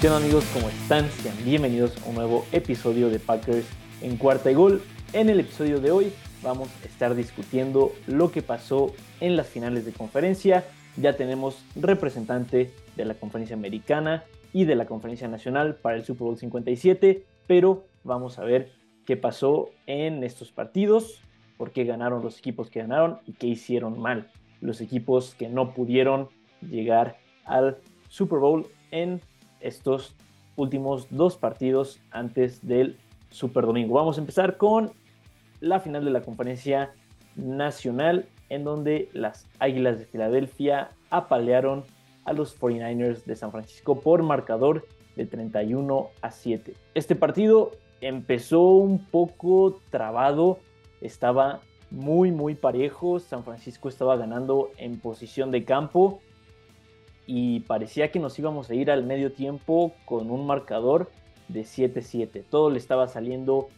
¿Qué onda amigos? ¿Cómo están? Sean bienvenidos a un nuevo episodio de Packers en cuarta y gol. En el episodio de hoy vamos a estar discutiendo lo que pasó en las finales de conferencia. Ya tenemos representante de la conferencia americana y de la conferencia nacional para el Super Bowl 57, pero vamos a ver qué pasó en estos partidos, por qué ganaron los equipos que ganaron y qué hicieron mal los equipos que no pudieron llegar al Super Bowl en estos últimos dos partidos antes del Super Domingo. Vamos a empezar con la final de la conferencia nacional en donde las Águilas de Filadelfia apalearon a los 49ers de San Francisco por marcador de 31 a 7. Este partido empezó un poco trabado, estaba muy muy parejo, San Francisco estaba ganando en posición de campo y parecía que nos íbamos a ir al medio tiempo con un marcador de 7-7. Todo le estaba saliendo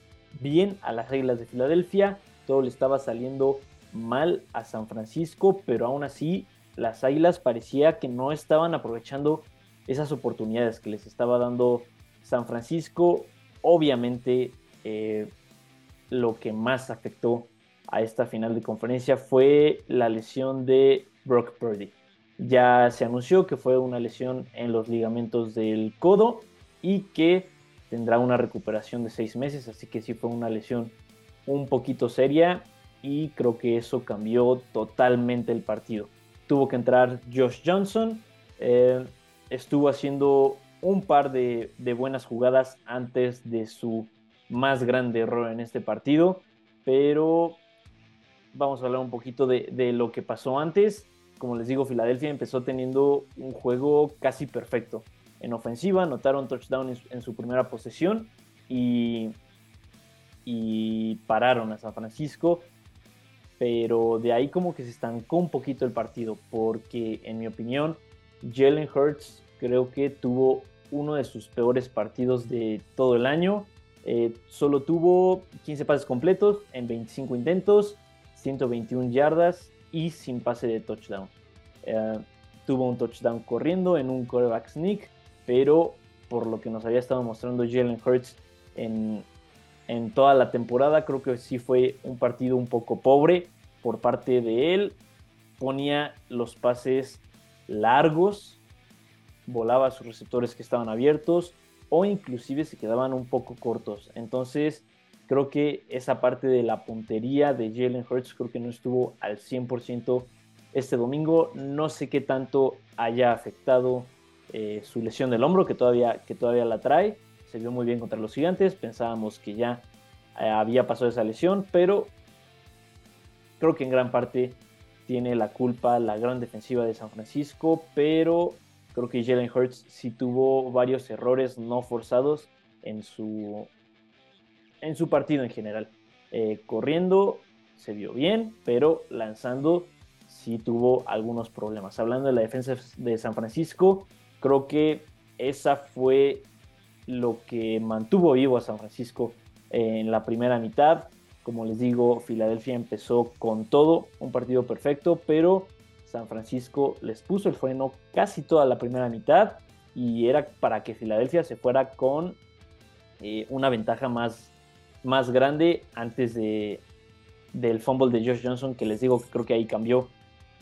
bien a las reglas de Filadelfia, todo le estaba saliendo mal a San Francisco, pero aún así las Águilas parecía que no estaban aprovechando esas oportunidades que les estaba dando San Francisco. Obviamente eh, lo que más afectó a esta final de conferencia fue la lesión de Brock Purdy. Ya se anunció que fue una lesión en los ligamentos del codo y que tendrá una recuperación de seis meses, así que sí fue una lesión un poquito seria y creo que eso cambió totalmente el partido. Tuvo que entrar Josh Johnson, eh, estuvo haciendo un par de, buenas jugadas antes de su más grande error en este partido, pero vamos a hablar un poquito de, lo que pasó antes. Como les digo, Filadelfia empezó teniendo un juego casi perfecto. En ofensiva, anotaron touchdown en, su primera posesión y, pararon a San Francisco. Pero de ahí como que se estancó un poquito el partido, porque en mi opinión, Jalen Hurts creo que tuvo uno de sus peores partidos de todo el año. Eh, solo tuvo 15 pases completos en 25 intentos, 121 yardas y sin pase de touchdown. Eh, tuvo un touchdown corriendo en un quarterback sneak, pero por lo que nos había estado mostrando Jalen Hurts en, en toda la temporada, creo que sí fue un partido un poco pobre por parte de él. Ponía los pases largos, volaba a sus receptores que estaban abiertos o inclusive se quedaban un poco cortos. Entonces, Creo que esa parte de la puntería de Jalen Hurts creo que no estuvo al 100% este domingo. No sé qué tanto haya afectado eh, su lesión del hombro, que todavía, que todavía la trae. Se vio muy bien contra los gigantes. Pensábamos que ya eh, había pasado esa lesión, pero creo que en gran parte tiene la culpa la gran defensiva de San Francisco, pero creo que Jalen Hurts sí tuvo varios errores no forzados en su, en su partido en general. Eh, corriendo se vio bien, pero lanzando sí tuvo algunos problemas. Hablando de la defensa de San Francisco, creo que esa fue lo que mantuvo vivo a San Francisco en la primera mitad. Como les digo, Filadelfia empezó con todo, un partido perfecto, pero San Francisco les puso el freno casi toda la primera mitad y era para que Filadelfia se fuera con eh, una ventaja más más grande antes de, del fumble de Josh Johnson, que les digo que creo que ahí cambió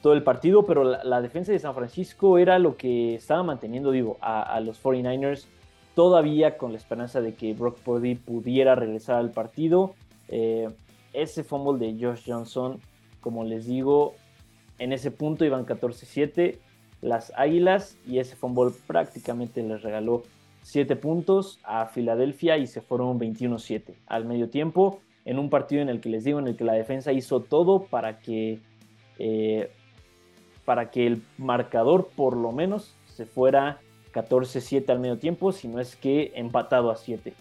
todo el partido, pero la, defensa de San Francisco era lo que estaba manteniendo vivo a, los 49ers, todavía con la esperanza de que Brock Purdy pudiera regresar al partido. Eh, ese fumble de Josh Johnson, como les digo, en ese punto iban 14-7 las Águilas y ese fumble prácticamente les regaló 7 puntos a Filadelfia y se fueron 21-7 al medio tiempo en un partido en el que les digo, en el que la defensa hizo todo para que, eh, para que el marcador por lo menos se fuera 14-7 al medio tiempo, si no es que empatado a 7.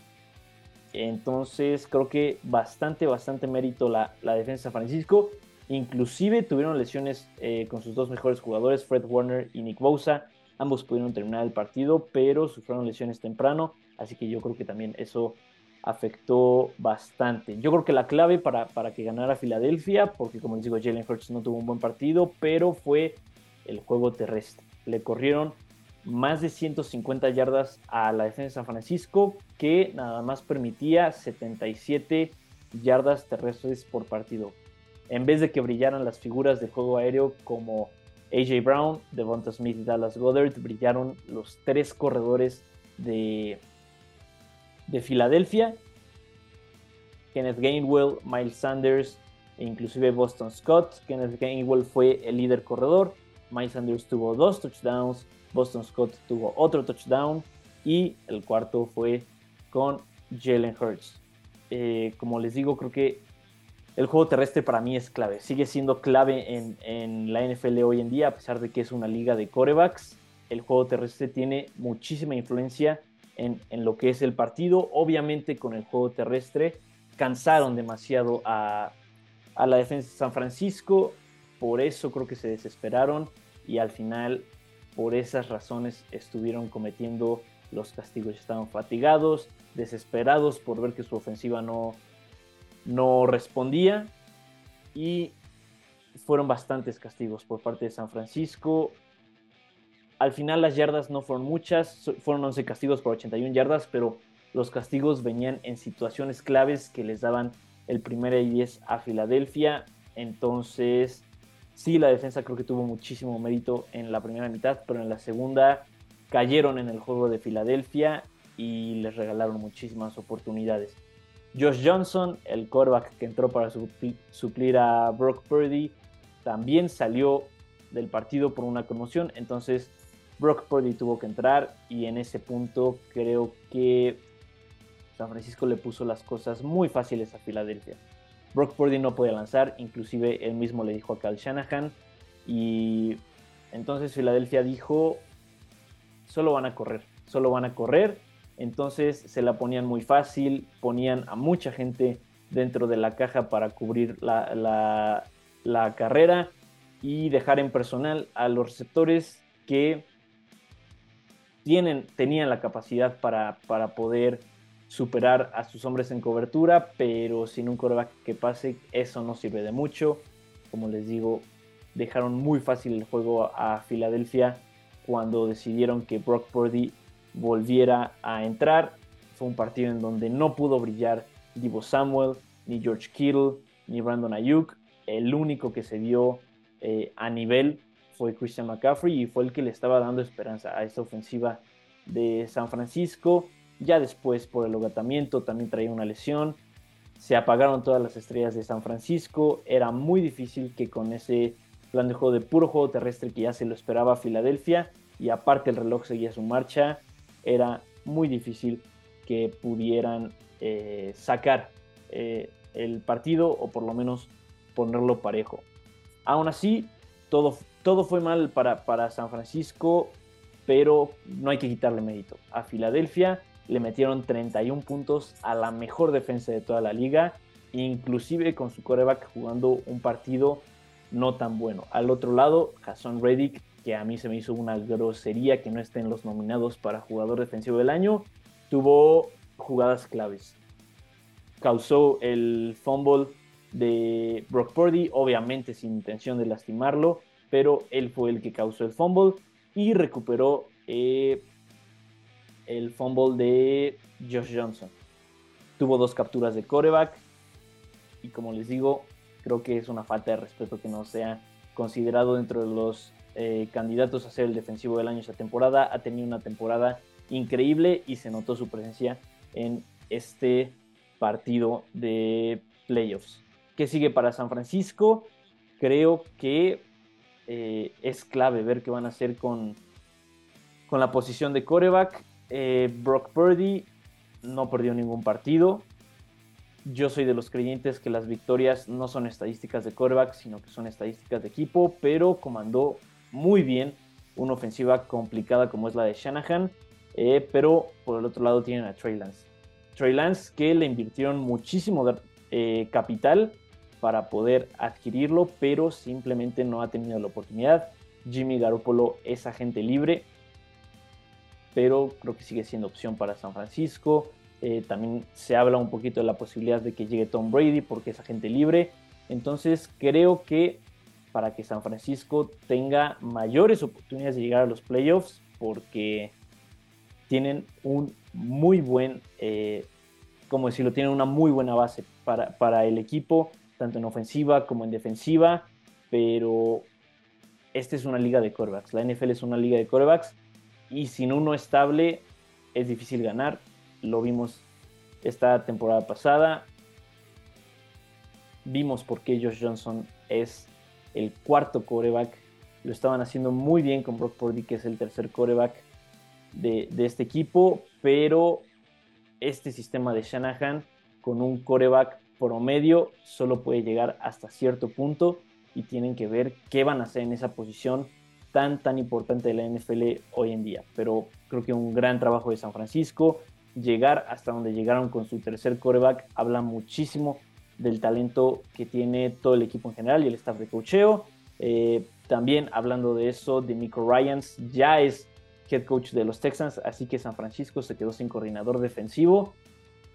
Entonces creo que bastante, bastante mérito la, la defensa de Francisco. Inclusive tuvieron lesiones eh, con sus dos mejores jugadores, Fred Warner y Nick Bosa. Ambos pudieron terminar el partido, pero sufrieron lesiones temprano, así que yo creo que también eso afectó bastante. Yo creo que la clave para, para que ganara Filadelfia, porque como les digo, Jalen Hurts no tuvo un buen partido, pero fue el juego terrestre. Le corrieron más de 150 yardas a la defensa de San Francisco, que nada más permitía 77 yardas terrestres por partido. En vez de que brillaran las figuras de juego aéreo como AJ Brown, Devonta Smith y Dallas Goddard, brillaron los tres corredores de, de Filadelfia. Kenneth Gainwell, Miles Sanders e inclusive Boston Scott. Kenneth Gainwell fue el líder corredor. Miles Sanders tuvo dos touchdowns. Boston Scott tuvo otro touchdown. Y el cuarto fue con Jalen Hurts. Eh, como les digo, creo que el juego terrestre para mí es clave. Sigue siendo clave en, la NFL hoy en día, a pesar de que es una liga de corebacks. El juego terrestre tiene muchísima influencia en, lo que es el partido. Obviamente con el juego terrestre cansaron demasiado a, a la defensa de San Francisco. Por eso creo que se desesperaron y al final por esas razones estuvieron cometiendo los castigos. Estaban fatigados, desesperados por ver que su ofensiva no, no respondía y fueron bastantes castigos por parte de San Francisco. Al final las yardas no fueron muchas, fueron 11 castigos por 81 yardas, pero los castigos venían en situaciones claves que les daban el primer y 10 a Filadelfia. Entonces, sí, la defensa creo que tuvo muchísimo mérito en la primera mitad, pero en la segunda cayeron en el juego de Filadelfia y les regalaron muchísimas oportunidades. Josh Johnson, el quarterback que entró para suplir a Brock Purdy, también salió del partido por una conmoción, entonces Brock Purdy tuvo que entrar y en ese punto creo que San Francisco le puso las cosas muy fáciles a Filadelfia. Brock Purdy no podía lanzar, inclusive él mismo le dijo a Cal Shanahan y entonces Filadelfia dijo, solo van a correr, solo van a correr. Entonces se la ponían muy fácil, ponían a mucha gente dentro de la caja para cubrir la, carrera y dejar en personal a los receptores que tenían la capacidad para, para poder superar a sus hombres en cobertura, pero sin un coreback que pase, eso no sirve de mucho. Como les digo, dejaron muy fácil el juego a Filadelfia cuando decidieron que Brock Purdy volviera a entrar. Fue un partido en donde no pudo brillar Divo Samuel, ni George Kittle, ni Brandon Ayuk. El único que se vio eh, a nivel fue Christian McCaffrey y fue el que le estaba dando esperanza a esta ofensiva de San Francisco. Ya después, por el agotamiento, también traía una lesión. Se apagaron todas las estrellas de San Francisco. Era muy difícil que con ese plan de juego de puro juego terrestre que ya se lo esperaba a Filadelfia y aparte el reloj seguía su marcha, era muy difícil que pudieran eh, sacar eh, el partido o por lo menos ponerlo parejo. Aún así, todo, todo fue mal para, para San Francisco, pero no hay que quitarle mérito. A Filadelfia le metieron 31 puntos a la mejor defensa de toda la liga, inclusive con su coreback jugando un partido no tan bueno. Al otro lado, Jason Reddick, que a mí se me hizo una grosería que no esté en los nominados para jugador defensivo del año, tuvo jugadas claves. Causó el fumble de Brock Purdy, obviamente sin intención de lastimarlo, pero él fue el que causó el fumble y recuperó eh, el fumble de Josh Johnson. Tuvo dos capturas de coreback y como les digo, Creo que es una falta de respeto que no sea considerado dentro de los eh, candidatos a ser el defensivo del año esta temporada. Ha tenido una temporada increíble y se notó su presencia en este partido de playoffs. ¿Qué sigue para San Francisco? Creo que eh, es clave ver qué van a hacer con, con la posición de coreback. Eh, Brock Purdy no perdió ningún partido. Yo soy de los creyentes que las victorias no son estadísticas de quarterback, sino que son estadísticas de equipo, pero comandó muy bien una ofensiva complicada como es la de Shanahan, eh, pero por el otro lado tienen a Trey Lance. Trey Lance que le invirtieron muchísimo capital para poder adquirirlo, pero simplemente no ha tenido la oportunidad. Jimmy Garoppolo es agente libre, pero creo que sigue siendo opción para San Francisco. Eh, también se habla un poquito de la posibilidad de que llegue Tom Brady porque es agente libre. Entonces creo que para que San Francisco tenga mayores oportunidades de llegar a los playoffs, porque tienen un muy buen, eh, como decirlo, tienen una muy buena base para, para el equipo, tanto en ofensiva como en defensiva, pero esta es una liga de corebacks. La NFL es una liga de corebacks y sin uno estable es difícil ganar. Lo vimos esta temporada pasada. Vimos por qué Josh Johnson es el cuarto coreback. Lo estaban haciendo muy bien con Brock Purdy, que es el tercer coreback de, de este equipo, pero este sistema de Shanahan con un coreback promedio solo puede llegar hasta cierto punto y tienen que ver qué van a hacer en esa posición tan tan importante de la NFL hoy en día. Pero creo que un gran trabajo de San Francisco, llegar hasta donde llegaron con su tercer coreback, habla muchísimo del talento que tiene todo el equipo en general y el staff de cocheo. Eh, también hablando de eso, de Nico Ryans ya es head coach de los Texans, así que San Francisco se quedó sin coordinador defensivo.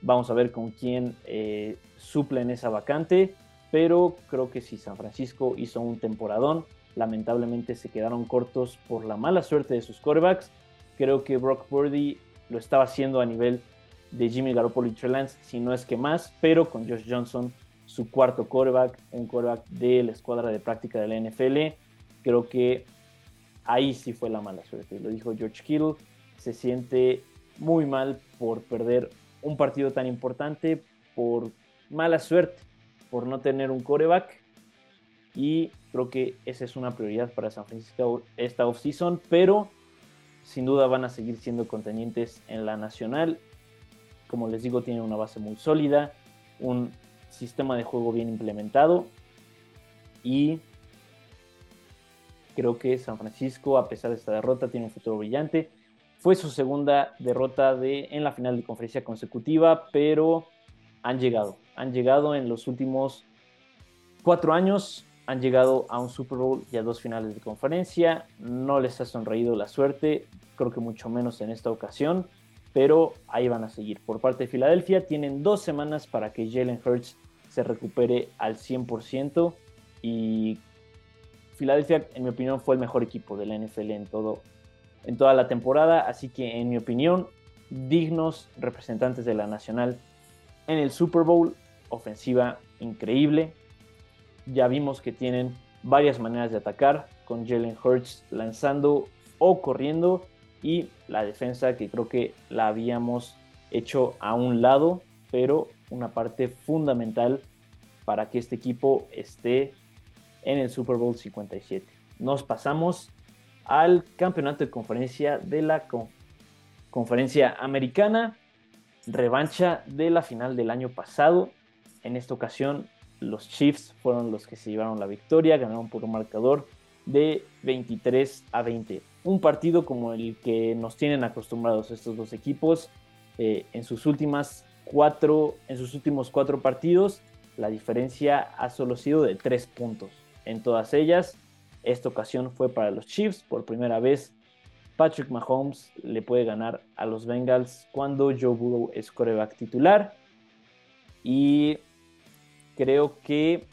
Vamos a ver con quién eh, suple en esa vacante, pero creo que si San Francisco hizo un temporadón, lamentablemente se quedaron cortos por la mala suerte de sus quarterbacks. Creo que Brock Purdy lo estaba haciendo a nivel de Jimmy Garoppolo y Trey Lance, si no es que más, pero con Josh Johnson, su cuarto quarterback, un quarterback de la escuadra de práctica de la NFL, creo que ahí sí fue la mala suerte. Lo dijo George Kittle, se siente muy mal por perder un partido tan importante, por mala suerte, por no tener un coreback. Y creo que esa es una prioridad para San Francisco esta offseason, pero sin duda van a seguir siendo contendientes en la nacional. Como les digo, tienen una base muy sólida, un sistema de juego bien implementado y creo que San Francisco, a pesar de esta derrota, tiene un futuro brillante. Fue su segunda derrota de, en la final de conferencia consecutiva, pero han llegado. Han llegado en los últimos cuatro años han llegado a un Super Bowl y a dos finales de conferencia. No les ha sonreído la suerte, creo que mucho menos en esta ocasión, pero ahí van a seguir. Por parte de Filadelfia, tienen dos semanas para que Jalen Hurts se recupere al 100% y Filadelfia, en mi opinión, fue el mejor equipo de la NFL en, todo, en toda la temporada, así que en mi opinión, dignos representantes de la Nacional en el Super Bowl, ofensiva increíble, ya vimos que tienen varias maneras de atacar, con Jalen Hurts lanzando o corriendo y la defensa que creo que la habíamos hecho a un lado, pero una parte fundamental para que este equipo esté en el Super Bowl 57. Nos pasamos al campeonato de conferencia de la conferencia americana, revancha de la final del año pasado. En esta ocasión los Chiefs fueron los que se llevaron la victoria, ganaron por un marcador de 23 a 20. Un partido como el que nos tienen acostumbrados estos dos equipos eh, en sus últimas cuatro, en sus últimos cuatro partidos, la diferencia ha solo sido de tres puntos. En todas ellas, esta ocasión fue para los Chiefs. Por primera vez, Patrick Mahomes le puede ganar a los Bengals cuando Joe Burrow es coreback titular. Y creo que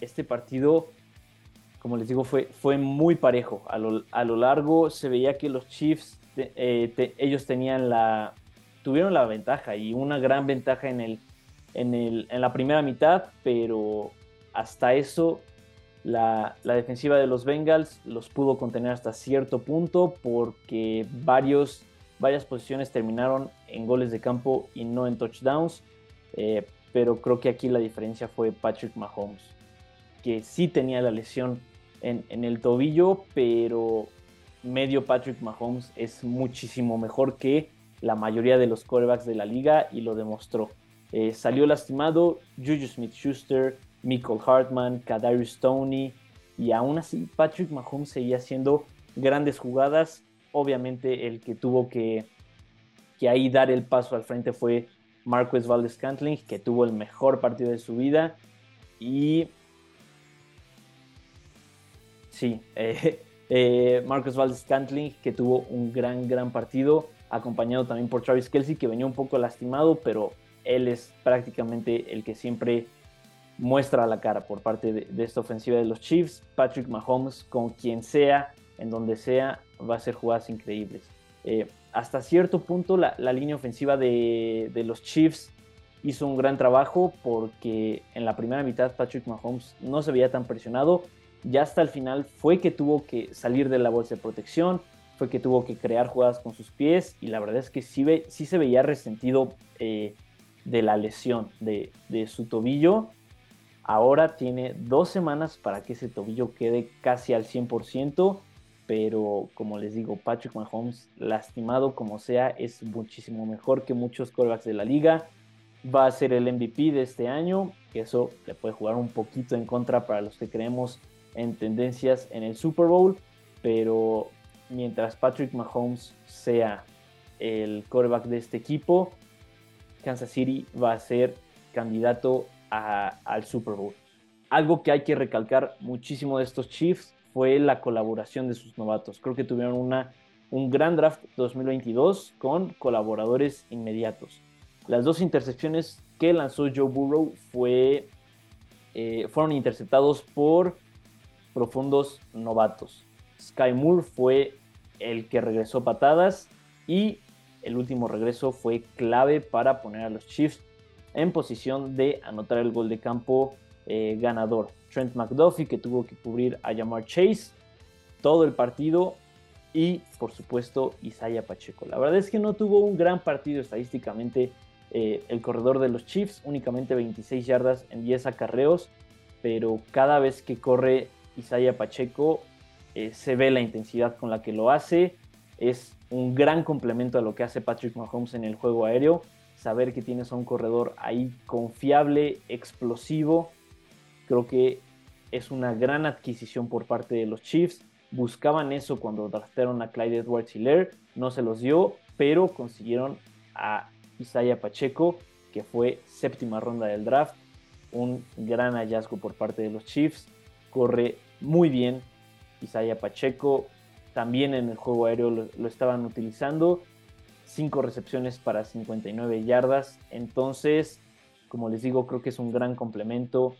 este partido, como les digo, fue, fue muy parejo. A lo, largo se veía que los Chiefs, eh, ellos tenían la, tuvieron la ventaja y una gran ventaja en, el, en, el, en la primera mitad, pero hasta eso la, defensiva de los Bengals los pudo contener hasta cierto punto porque varios, varias posiciones terminaron en goles de campo y no en touchdowns. Eh, pero creo que aquí la diferencia fue Patrick Mahomes, que sí tenía la lesión en, el tobillo, pero medio Patrick Mahomes es muchísimo mejor que la mayoría de los quarterbacks de la liga y lo demostró. Eh, salió lastimado Juju Smith-Schuster, Michael Hartman, Kadarius Stoney y aún así Patrick Mahomes seguía haciendo grandes jugadas. Obviamente el que tuvo que, que ahí dar el paso al frente fue Marcus Valdez Cantling, que tuvo el mejor partido de su vida. Y sí, eh, eh, Marcus Valdez Cantling, que tuvo un gran, gran partido, acompañado también por Travis Kelsey, que venía un poco lastimado, pero él es prácticamente el que siempre muestra la cara por parte de, esta ofensiva de los Chiefs. Patrick Mahomes, con quien sea en donde sea, va a ser jugadas increíbles. Eh, hasta cierto punto la, línea ofensiva de, los Chiefs hizo un gran trabajo porque en la primera mitad Patrick Mahomes no se veía tan presionado. Ya hasta el final fue que tuvo que salir de la bolsa de protección, fue que tuvo que crear jugadas con sus pies y la verdad es que sí, sí se veía resentido eh, de la lesión de, de su tobillo. Ahora tiene dos semanas para que ese tobillo quede casi al 100% pero como les digo, Patrick Mahomes, lastimado como sea, es muchísimo mejor que muchos quarterbacks de la liga. Va a ser el MVP de este año, que eso le puede jugar un poquito en contra para los que creemos en tendencias en el Super Bowl, pero mientras Patrick Mahomes sea el quarterback de este equipo, Kansas City va a ser candidato al Super Bowl. Algo que hay que recalcar muchísimo de estos Chiefs fue la colaboración de sus novatos. Creo que tuvieron una, un gran draft 2022 con colaboradores inmediatos. Las dos intercepciones que lanzó Joe Burrow eh, fueron interceptados por profundos novatos. Sky Moore fue el que regresó patadas y el último regreso fue clave para poner a los Chiefs en posición de anotar el gol de campo eh, ganador. Trent McDuffie que tuvo que cubrir a Jamar Chase todo el partido y por supuesto Isaiah Pacheco. La verdad es que no tuvo un gran partido estadísticamente eh, el corredor de los Chiefs, únicamente 26 yardas en 10 acarreos, pero cada vez que corre Isaiah Pacheco eh, se ve la intensidad con la que lo hace. Es un gran complemento a lo que hace Patrick Mahomes en el juego aéreo. Saber que tienes a un corredor ahí confiable, explosivo, Creo que es una gran adquisición por parte de los Chiefs. Buscaban eso cuando draftaron a Clyde Edwards Hiller, no se los dio, pero consiguieron a Isaiah Pacheco, que fue séptima ronda del draft. Un gran hallazgo por parte de los Chiefs. Corre muy bien Isaiah Pacheco. También en el juego aéreo lo, lo estaban utilizando. Cinco recepciones para 59 yardas. Entonces, como les digo, creo que es un gran complemento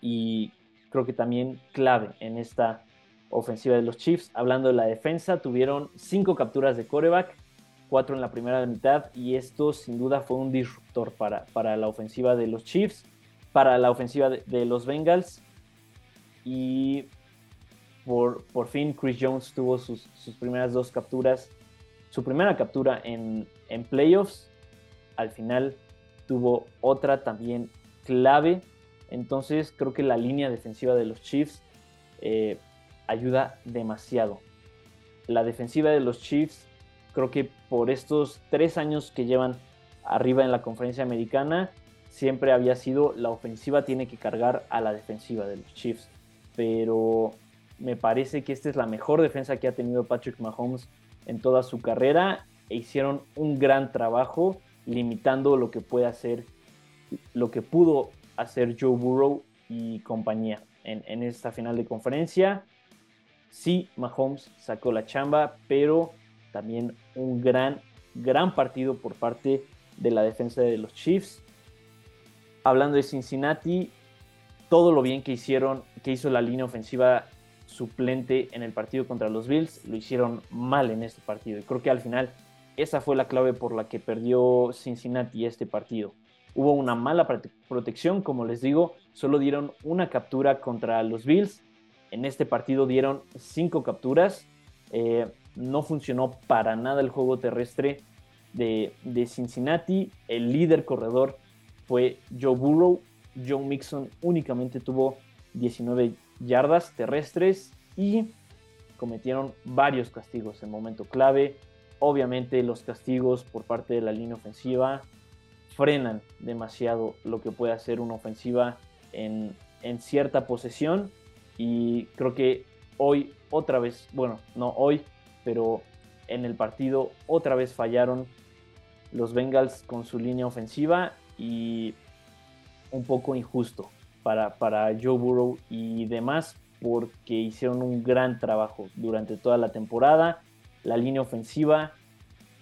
y creo que también clave en esta ofensiva de los Chiefs. Hablando de la defensa, tuvieron cinco capturas de coreback, cuatro en la primera mitad y esto sin duda fue un disruptor para, para la ofensiva de los Chiefs, para la ofensiva de, los Bengals y por, por, fin Chris Jones tuvo sus, primeras dos capturas, su primera captura en, playoffs, al final tuvo otra también clave entonces creo que la línea defensiva de los Chiefs eh, ayuda demasiado. La defensiva de los Chiefs creo que por estos tres años que llevan arriba en la conferencia americana, siempre había sido la ofensiva tiene que cargar a la defensiva de los Chiefs. Pero me parece que esta es la mejor defensa que ha tenido Patrick Mahomes en toda su carrera e hicieron un gran trabajo limitando lo que puede hacer, lo que pudo hacer Joe Burrow y compañía en, esta final de conferencia. Sí, Mahomes sacó la chamba, pero también un gran, gran partido por parte de la defensa de los Chiefs. Hablando de Cincinnati, todo lo bien que hicieron, que hizo la línea ofensiva suplente en el partido contra los Bills, lo hicieron mal en este partido. Y creo que al final esa fue la clave por la que perdió Cincinnati este partido. Hubo una mala protección, como les digo, solo dieron una captura contra los Bills. En este partido dieron cinco capturas. Eh, no funcionó para nada el juego terrestre de, Cincinnati. El líder corredor fue Joe Burrow. Joe Mixon únicamente tuvo 19 yardas terrestres y cometieron varios castigos en momento clave. Obviamente los castigos por parte de la línea ofensiva frenan demasiado lo que puede hacer una ofensiva en, cierta posesión y creo que hoy otra vez, bueno, no hoy, pero en el partido otra vez fallaron los Bengals con su línea ofensiva y un poco injusto para, para Joe Burrow y demás porque hicieron un gran trabajo durante toda la temporada. La línea ofensiva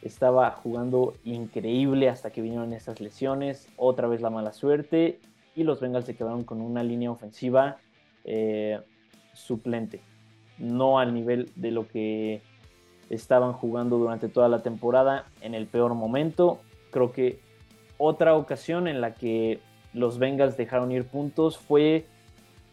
estaba jugando increíble hasta que vinieron esas lesiones, otra vez la mala suerte y los Bengals se quedaron con una línea ofensiva eh, suplente. no al nivel de lo que estaban jugando durante toda la temporada en el peor momento. Creo que otra ocasión en la que los Bengals dejaron ir puntos fue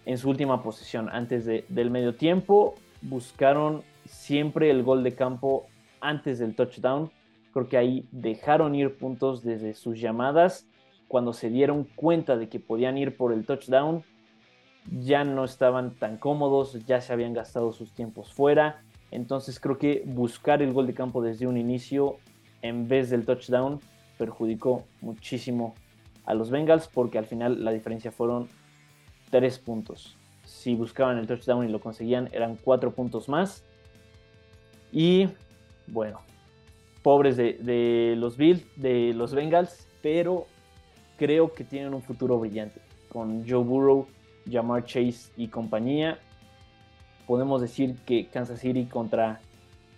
en su última posición antes del medio tiempo. Buscaron siempre el gol de campo antes del touchdown. Creo que ahí dejaron ir puntos desde sus llamadas. Cuando se dieron cuenta de que podían ir por el touchdown, ya no estaban tan cómodos, ya se habían gastado sus tiempos fuera. Entonces creo que buscar el gol de campo desde un inicio en vez del touchdown perjudicó muchísimo a los Bengals porque al final la diferencia fueron tres puntos. Si buscaban el touchdown y lo conseguían eran cuatro puntos más. Y bueno, pobres de, los Bills, de los Bengals, pero creo que tienen un futuro brillante con Joe Burrow, Jamar Chase y compañía podemos decir que Kansas City contra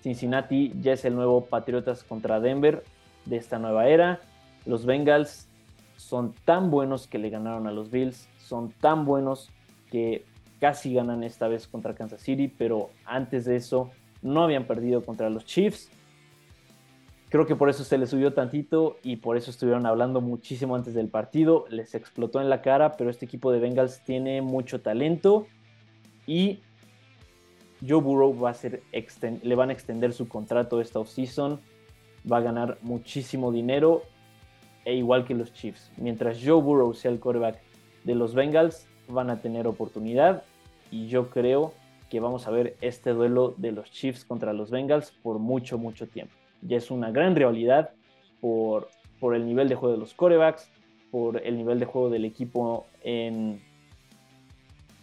Cincinnati ya es el nuevo Patriotas contra Denver de esta nueva era. Los Bengals son tan buenos que le ganaron a los Bills, son tan buenos que casi ganan esta vez contra Kansas City, pero antes de eso no habían perdido contra los Chiefs. Creo que por eso se les subió tantito y por eso estuvieron hablando muchísimo antes del partido. Les explotó en la cara, pero este equipo de Bengals tiene mucho talento y Joe Burrow va a ser le van a extender su contrato esta offseason, va a ganar muchísimo dinero, e igual que los Chiefs. Mientras Joe Burrow sea el quarterback de los Bengals, van a tener oportunidad, y yo creo que vamos a ver este duelo de los Chiefs contra los Bengals por mucho, mucho tiempo. Ya es una gran rivalidad por, por el nivel de juego de los quarterbacks, por el nivel de juego del equipo en,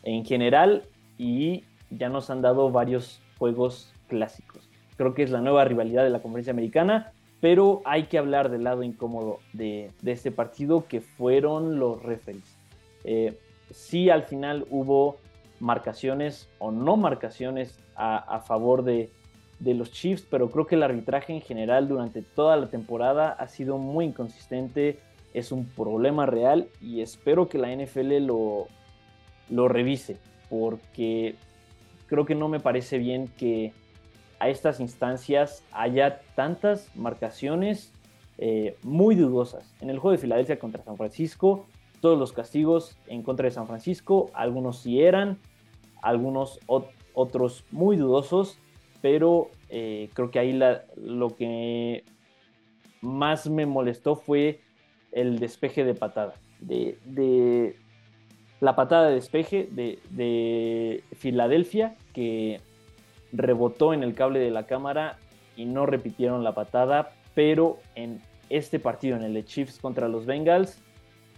en general, y ya nos han dado varios juegos clásicos. Creo que es la nueva rivalidad de la conferencia americana, pero hay que hablar del lado incómodo de, este partido que fueron los referees. Eh, sí al final hubo marcaciones o no marcaciones a, favor de, de, los Chiefs, pero creo que el arbitraje en general durante toda la temporada ha sido muy inconsistente, es un problema real y espero que la NFL lo, lo revise, porque creo que no me parece bien que a estas instancias haya tantas marcaciones eh, muy dudosas. En el juego de Filadelfia contra San Francisco, todos los castigos en contra de San Francisco, algunos sí eran, algunos otros muy dudosos, pero eh, creo que ahí lo que más me molestó fue el despeje de patada. De, de, la patada de despeje de, Filadelfia que rebotó en el cable de la cámara y no repitieron la patada, pero en este partido, en el de Chiefs contra los Bengals,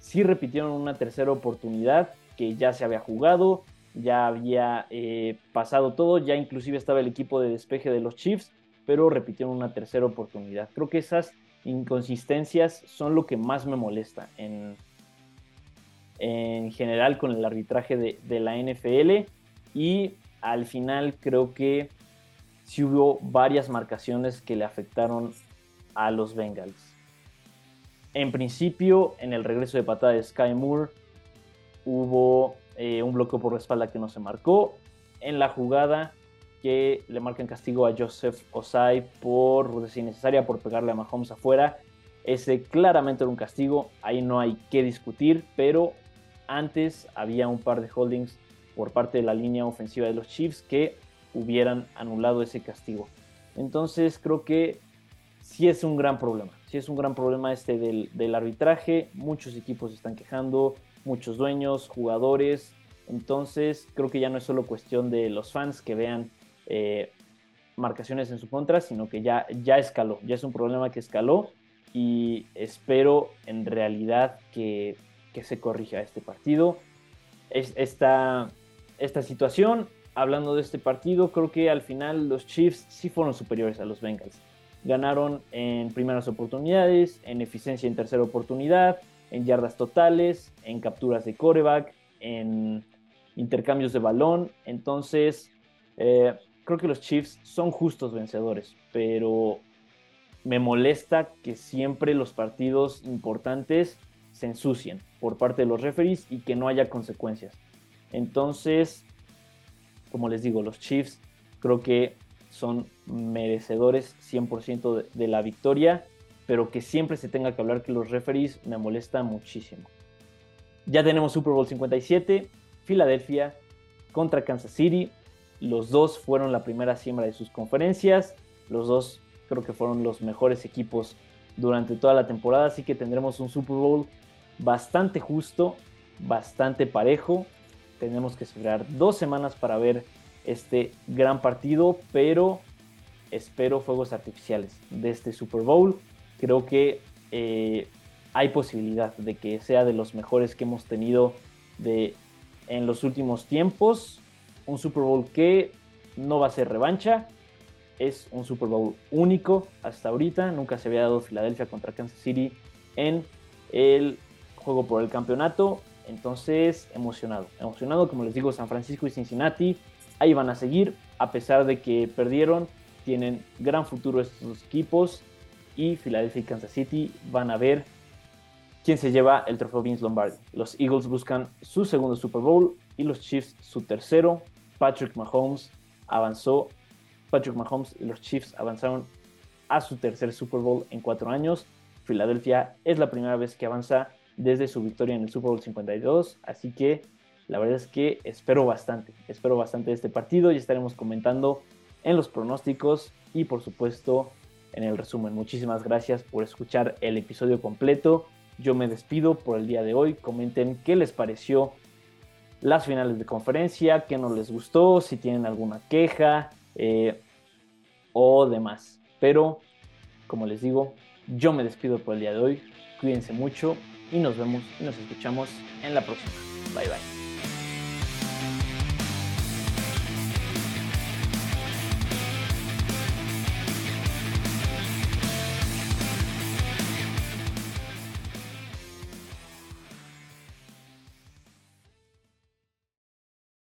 sí repitieron una tercera oportunidad que ya se había jugado, ya había eh, pasado todo, ya inclusive estaba el equipo de despeje de los Chiefs, pero repitieron una tercera oportunidad. Creo que esas inconsistencias son lo que más me molesta en, en general con el arbitraje de, la NFL y al final creo que sí hubo varias marcaciones que le afectaron a los Bengals. En principio, en el regreso de patada de Sky Moore, hubo eh, un bloqueo por la espalda que no se marcó. En la jugada que le marcan castigo a Joseph Osai por innecesaria por pegarle a Mahomes afuera. Ese claramente era un castigo, ahí no hay que discutir, pero antes había un par de holdings por parte de la línea ofensiva de los Chiefs que hubieran anulado ese castigo. Entonces creo que sí es un gran problema. Sí es un gran problema este del, arbitraje. Muchos equipos están quejando, muchos dueños, jugadores. Entonces creo que ya no es solo cuestión de los fans que vean eh, marcaciones en su contra, sino que ya, ya escaló. Ya es un problema que escaló y espero en realidad que que se corrija este partido. Esta situación, hablando de este partido, creo que al final los Chiefs sí fueron superiores a los Bengals. Ganaron en primeras oportunidades, en eficiencia en tercera oportunidad, en yardas totales, en capturas de coreback, en intercambios de balón. Entonces, eh, creo que los Chiefs son justos vencedores, pero me molesta que siempre los partidos importantes se ensucien por parte de los referees y que no haya consecuencias. Entonces, como les digo, los Chiefs creo que son merecedores 100% de, la victoria, pero que siempre se tenga que hablar que los referees me molesta muchísimo. Ya tenemos Super Bowl 57, Filadelfia contra Kansas City. Los dos fueron la primera siembra de sus conferencias. Los dos creo que fueron los mejores equipos durante toda la temporada, así que tendremos un Super Bowl bastante justo, bastante parejo. Tenemos que esperar dos semanas para ver este gran partido, pero espero fuegos artificiales de este Super Bowl. Creo que eh, hay posibilidad de que sea de los mejores que hemos tenido en los últimos tiempos. Un Super Bowl que no va a ser revancha, es un Super Bowl único hasta ahorita. Nunca se había dado Filadelfia contra Kansas City en el juego por el campeonato. Entonces, emocionado. Emocionado, como les digo, San Francisco y Cincinnati ahí van a seguir, a pesar de que perdieron, tienen gran futuro estos equipos y Philadelphia y Kansas City van a ver quién se lleva el trofeo Vince Lombardi. Los Eagles buscan su segundo Super Bowl y los Chiefs su tercero. Patrick Mahomes avanzó, Patrick Mahomes y los Chiefs avanzaron a su tercer Super Bowl en cuatro años. Filadelfia es la primera vez que avanza desde su victoria en el Super Bowl 52, así que la verdad es que espero bastante, espero bastante de este partido y estaremos comentando en los pronósticos y por supuesto en el resumen. Muchísimas gracias por escuchar el episodio completo. Yo me despido por el día de hoy. Comenten qué les pareció las finales de conferencia, qué no les gustó, si tienen alguna queja eh, o demás. Pero, como les digo, yo me despido por el día de hoy. Cuídense mucho y nos vemos y nos escuchamos en la próxima. Bye bye.